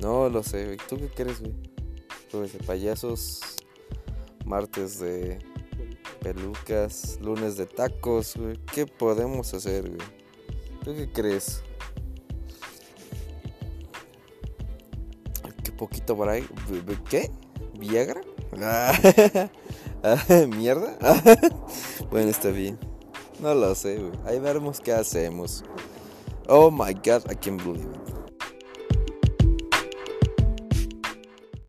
No lo sé, güey. ¿Tú qué crees, güey? Jueves de payasos, martes de pelucas, lunes de tacos, güey. ¿Qué podemos hacer, güey? ¿Tú qué crees? ¿Qué poquito por ahí? ¿Qué? ¿Viagra? Ah, ¿Mierda? bueno, está bien. No lo sé, güey. Ahí veremos qué hacemos. Oh my god, I can't believe it.